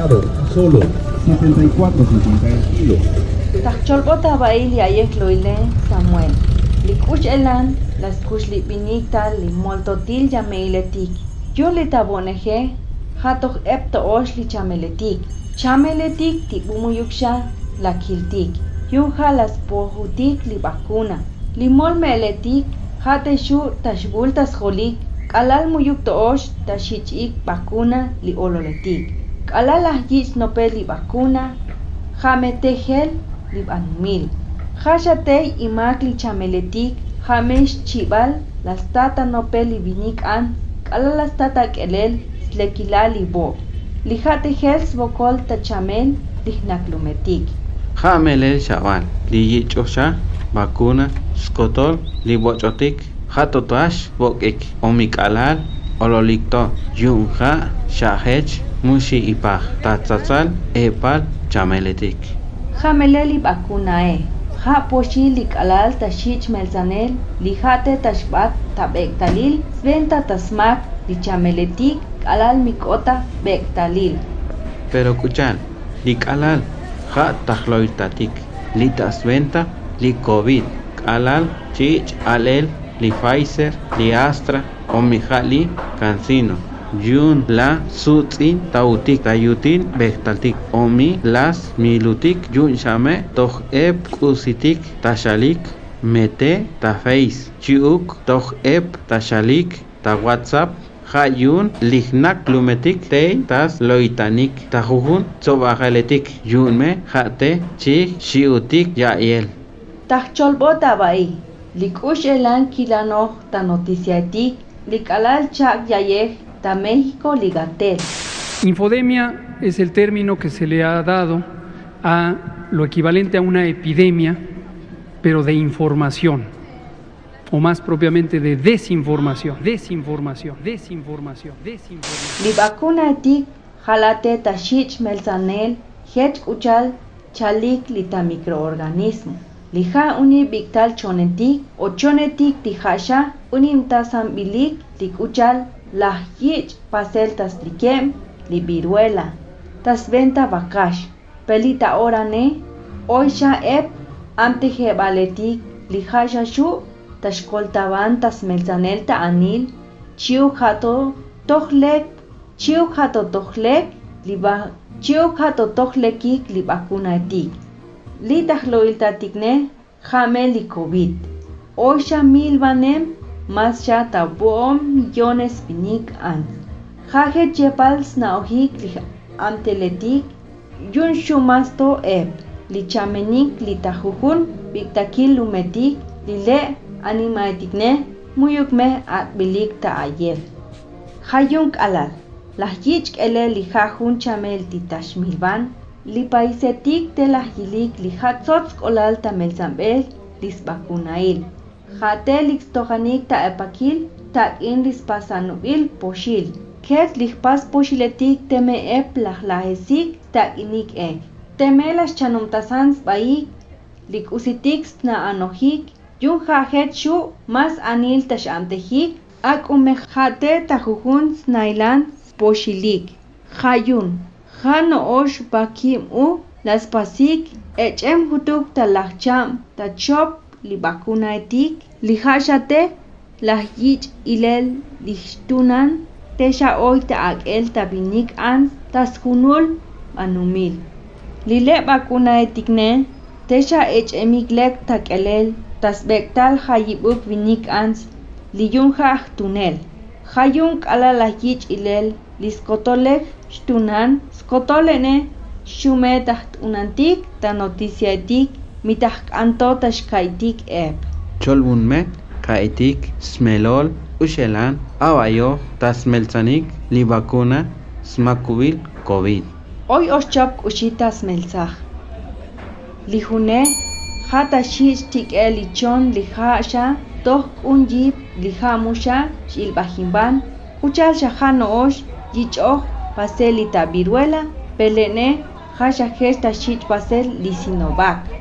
pesado, solo 74.50 kilos. Tachcholbota baili ayek loile Samuel. Likuch elan, las kuch lipinita li moltotil yameiletik. Yo li taboneje, hatok epto osh li chameletik. Chameletik tibumuyuksha la kiltik. Yunja las pojutik li vacuna. Limol meletik, hate shu tashbul tasjolik. Kalal muyuk to osh tashichik vacuna li ololetik. Kalal ahjich nope li vacuna. Jamete gel li banumil. Hashate imak li chameletik. Hamesh chibal las tata nope li vinik an. Kalal las tata kelel slekila li bo. Lijate gels bokol tachamel lihnaklumetik. Jamelel chaval, li chosha, vacuna, skotol, li bochotik, hatotash, bokik, omikalal, ololikto, yunja, shahech, mushi ipaj, tatzatzal, epal, chameletik. Jameleli bakunae. Ja poshi li kalal tashich melzanel, li jate tashbat tabektalil, sventa tasmak, li chameletik, kalal mikota bektalil. Pero kuchal, li kalal, ja tajloitatik, li tasventa, li COVID, kalal, chich, alel, li Pfizer, li Astra, omijali, cancino. Yun la sutzin tautik tayutin bektaltik omi las milutik yun shame toj ep kusitik tashalik mete ta face chiuk toj ep tashalik ta whatsapp Hayun lignak lumetik te tas loitanik. Tajujun tsobajaletik yunme jate chi shiutik yael. Tachcholbota bai. Likush elan kilano ta noticiatik, likalal chak yayej ta México ligatel. Infodemia es el término que se le ha dado a lo equivalente a una epidemia, pero de información, o más propiamente de desinformación, desinformación, desinformación, desinformación. Li vacuna etik jalate tashich melzanel, hech uchal chalik lita microorganismo. Lija uni biktal chonetik o chonetik tijasha uni mtasam bilik tikuchal la yich pasel tas trikem li viruela. Tas venta bakash. Pelita orane oisha ep ante baletik lijasha shu tashkoltaban tas melzanel ta anil chiu jato tohlek chiu jato tohlek liba chiu jato tohlekik li vacuna etik. Li tahloiltatikne jame li COVID. Oisha mil ya tabuom millones pinik an. Jaje chepals na ojik li amteletik yun shumasto ep. Li chamenik li tajujun biktakil lumetik li le animaitikne muyukme at bilik ta ayer. Hayunk alal. Las yich ele li jajun chamel titashmilban li paisetik de la hilik li hatzotz kolal tamel zambel lis Jatelix tohanikta epakil takinlis pasanuil poshil. Ket lihpas poshiletik teme eplajlajesik takinik ek. Temelas chanomtasans baik lik usitik na anohik, yun jet shu mas anil tashantehik, ak ume jate tajujun snailan poshilik. Jayun jano ox bakim u las pasik, ech'em jutuk talajcham tachop li vacuna etik li hashate las yich ilel lishtunan tesha oy ta akel tabinik an tas hunul manumil. Li le vacuna etikne tesha echemik lek takelel tas bektal hayibuk vinik ans li yun tunel. Hayun kala las yich ilel liskotolek shtunan skotolene shume taht unantik ta noticia etik mitah kanto tashkaitik ep. Cholbunme, kaitik, smelol, ushelan, abayo, tasmelzanik, li vacuna, smakubil, COVID. Hoy oschop ushita smelzaj. Lijune, hata shish tik elichon lijasha, toh unjib lijamusha, shilbajimban, uchal shahano osh, yichoh, paselita viruela, pelene, hasha gesta shich pasel lisinovac.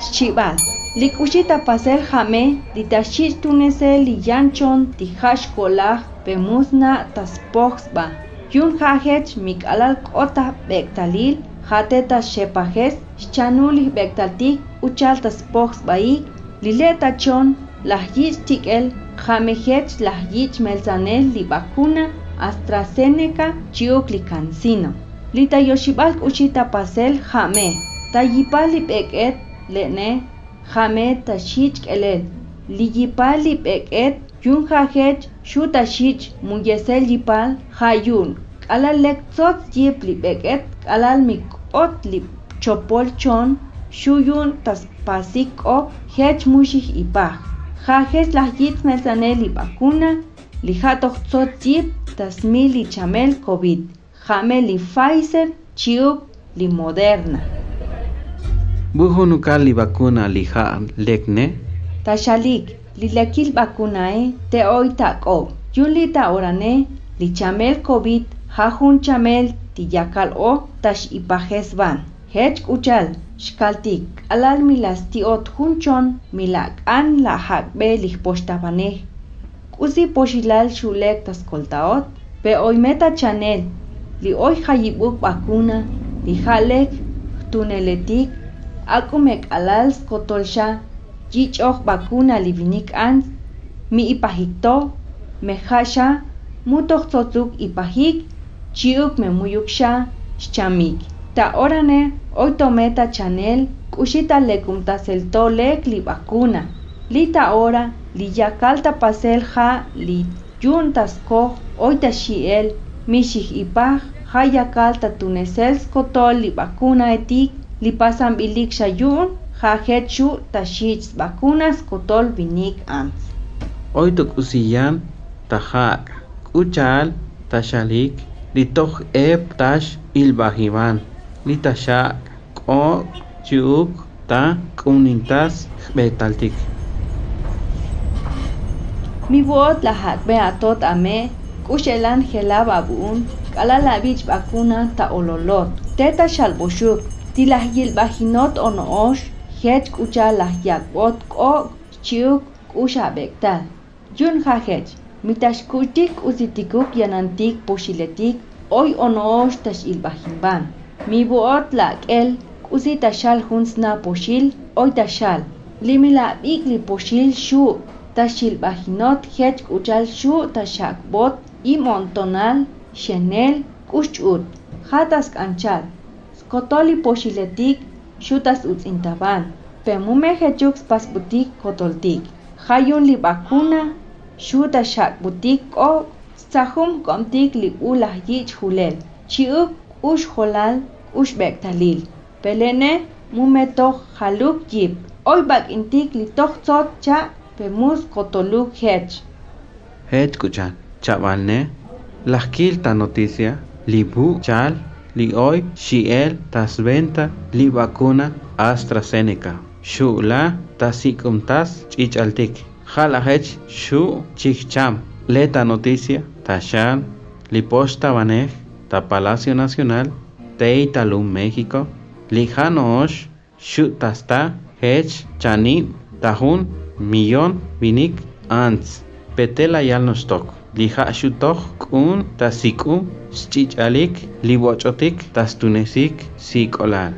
Chibal. Likushita pasel jame, litashich tunese li yanchon, tihash kolaj, pemusna taspoxba. Yun hajech mikalal kota bektalil hateta shepajes chanuli bektaltik uchaltas pox baik lileta chon lahjich tikel jamejech lahjich melzanel li vacuna AstraZeneca chiuk li cancino. Lita yoshibal pasel jame. Tayipali beket lene jame tashich elel. Liyipali beket yun jajech shuta shich muyesel yipal hayun. Alal lek tzot yip li beket alal mikot chopol chon shuyun tas pasik op hech mushih ipaj. Jajes las yitz mesanel li vacuna li jatoh tzot yip tas mi li chamel COVID. Li Pfizer chiuk li Moderna. Buhunuka li vacuna li ha lekne. Tashalik li lekil vacuna e te hoy tako. Yun li ta orane li chamel COVID hajun chamel ti yakal o tash ipajes van. Hech uchal shkaltik alal milas ti ot hunchon milak an la hakbe li poshtabane. Kusi poshilal shulek tas koltaot pe hoy meta chanel li hoy hayibuk vacuna li halek tuneletik akumek alal skotolsha yichok vacuna li vinik ans mi ipahikto mejasha mutok tzotzuk ipahik chiuk me muyuksha chamik ta orane hoy tometa chanel kushita lekumta selto lek li vacuna li ta ora li yakalta pasel ja li yuntas ko hoy ta shiel mishik ipaj ja yakalta tunesel li vacuna etik li pasan bilik shayun ja hechu ta shich vacunas kotol vinik ans Hoy tok usiyan tahak kuchal tashalik li toh eb tash ilbahiman li tashak ko chuk ta kunintas betaltik. Mi bot la hakbe atot ame kushelan hela babun kala la bich vacuna ta ololot. Teta shalboshuk tilajyil b'ajinot o'no'ox jech k'uchal yakb'ot k'ok chiuk k'uxab'ektal yun jajech mitaxkutik usitikuk yanantik puxiletik oy o'no'ox taxilb'ajinb'an mi b'oot la'k'el k'usi taxal juntz puxil oy taxal limi la b'iik li puxil xu' taxilb'ajinot jech k'uchal xu' taxakb'ot im o'ntonal xenel k'uxch'ut jatas k'anchal skotoli poshiletik shutas utzintaban. Pemume hechuk pasputik kotoltik. Hayun li vacuna shuta shakbutik o sahum komtik li ulah yich hulel chiuk ush holal ush bektalil. Pelene mume toch haluk yip. Hoy bak intik li toch tzot cha pemus kotoluk hech Het kuchan chavalne lahkil ta noticia li bu chal li hoy shiel tas venta li vacuna AstraZeneca. Shu la tasikum tas chichaltik. Jala hech shu chicham. Leta noticia tashan li posta banej ta Palacio Nacional Teitalum México. Li hanosh shu tasta hech chani tahun millón vinik ants. Petela yal nostok. Liha shutok kun tasikum chichalik libochotik tastunesik sikolal.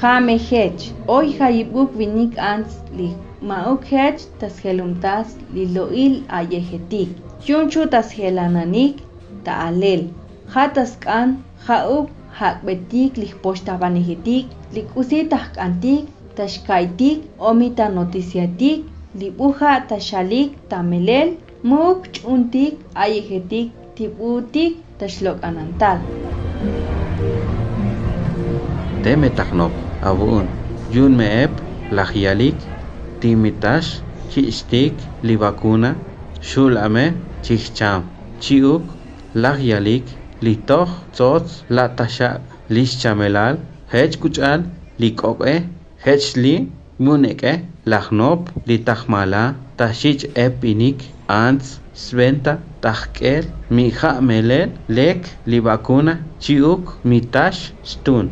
Jame hech hoy hayibuk vinik ans li mauk hech tas helumtas li loil ayehetik yunchu tas helananik ta alel hatas kan hauk hakbetik li poshtabanihitik li kusitak antik tashkaitik omita noticiatik li buja tashalik tamelel muk chuntik ayehetik tibutik tashlok anantal. Teme taknop abun yun meep lahyalik timitash chistik li vacuna shul ame chicham chiuk lahyalik li toch tzots la tashak lish chamelal hech kuchal li kope hech li muneke lahnop li tahmala tashich epinik ants sventa tahkel mi melel lek li vacuna chiuk mitash stun.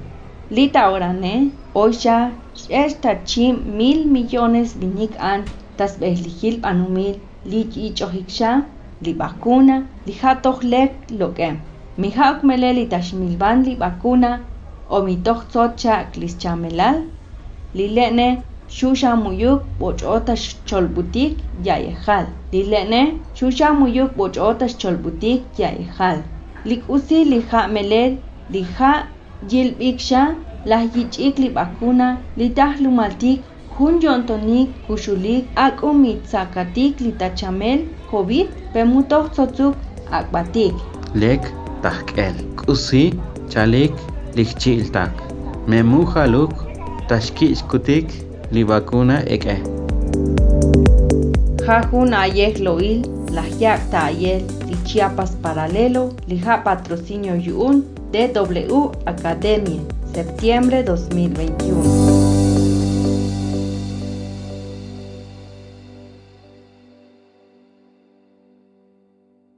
Lita orane, oisha, esta chim mil millones vinik an, tas behlijil anumil, li ichohiksha, li vacuna, li hatoh lek loke. Mihauk meleli tashmilban li vacuna o mitochtzocha klischamelal lilene Shusha xuxamuyuk boch'ota xcholb'utik yayijal lile'nej xuxamuyuk boch'ota xcholb'utik yayijal lik'usil lija' melet lija' yilb'ik xa laj yich'ik lib'ajuna li tah lumaltik hun yontonik kushulik, kuxulik ak'un mitzakatik litachamel jowik pemuntoj tzotzuk ak'b'atik lek tahk'el k'usi chalik likchi'ltak memujaluk taxki'xkutik tashki'ch kutik li vacuna ek'e jajun ayej loil las yak ta'ayel li Chiapas Paralelo lija patrocinio yu'un DW Academia septiembre 2021